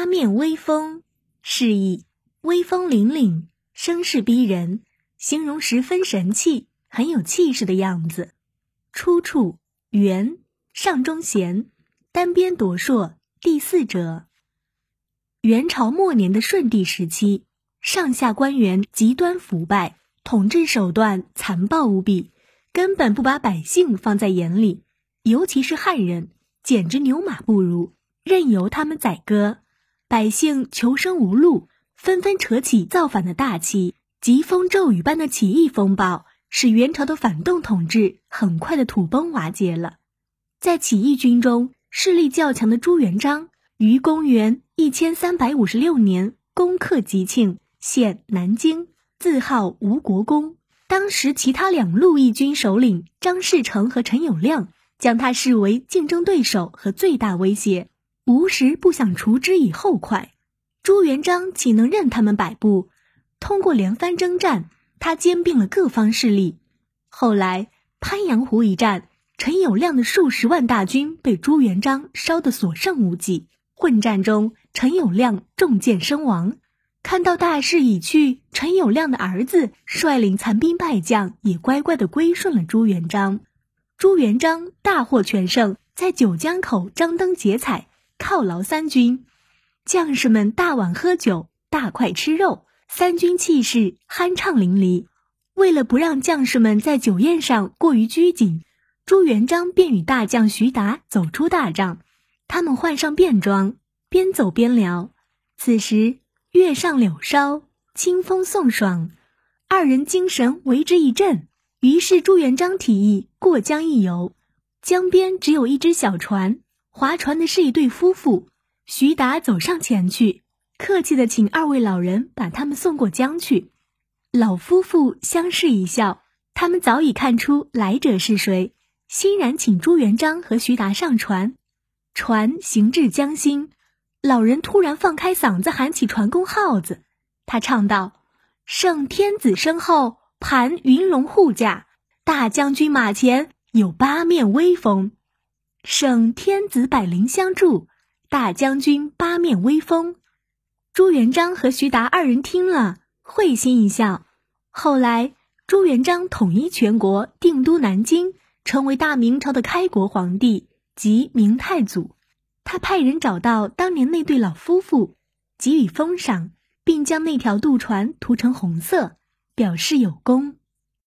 八面威风，示意威风凛凛、声势逼人，形容十分神气、很有气势的样子。出处：元上中贤，单边夺硕第四者。元朝末年的顺帝时期，上下官员极端腐败，统治手段残暴无比，根本不把百姓放在眼里，尤其是汉人，简直牛马不如，任由他们宰割。百姓求生无路，纷纷扯起造反的大旗。疾风骤雨般的起义风暴，使元朝的反动统治很快的土崩瓦解了。在起义军中，势力较强的朱元璋于公元一千三百五十六年攻克吉庆，现南京，自号吴国公。当时，其他两路义军首领张士诚和陈友谅将他视为竞争对手和最大威胁。无时不想除之以后快，朱元璋岂能任他们摆布？通过连番征战，他兼并了各方势力。后来鄱阳湖一战，陈友谅的数十万大军被朱元璋烧得所剩无几。混战中，陈友谅中箭身亡。看到大势已去，陈友谅的儿子率领残兵败将也乖乖的归顺了朱元璋。朱元璋大获全胜，在九江口张灯结彩。犒劳三军，将士们大碗喝酒，大块吃肉，三军气势酣畅淋漓。为了不让将士们在酒宴上过于拘谨，朱元璋便与大将徐达走出大帐，他们换上便装，边走边聊。此时月上柳梢，清风送爽，二人精神为之一振。于是朱元璋提议过江一游，江边只有一只小船。划船的是一对夫妇，徐达走上前去，客气的请二位老人把他们送过江去。老夫妇相视一笑，他们早已看出来者是谁，欣然请朱元璋和徐达上船。船行至江心，老人突然放开嗓子喊起船工号子，他唱道：“圣天子身后盘云龙护驾，大将军马前有八面威风。”圣天子百灵相助，大将军八面威风。朱元璋和徐达二人听了，会心一笑。后来，朱元璋统一全国，定都南京，成为大明朝的开国皇帝，即明太祖。他派人找到当年那对老夫妇，给予封赏，并将那条渡船涂成红色，表示有功。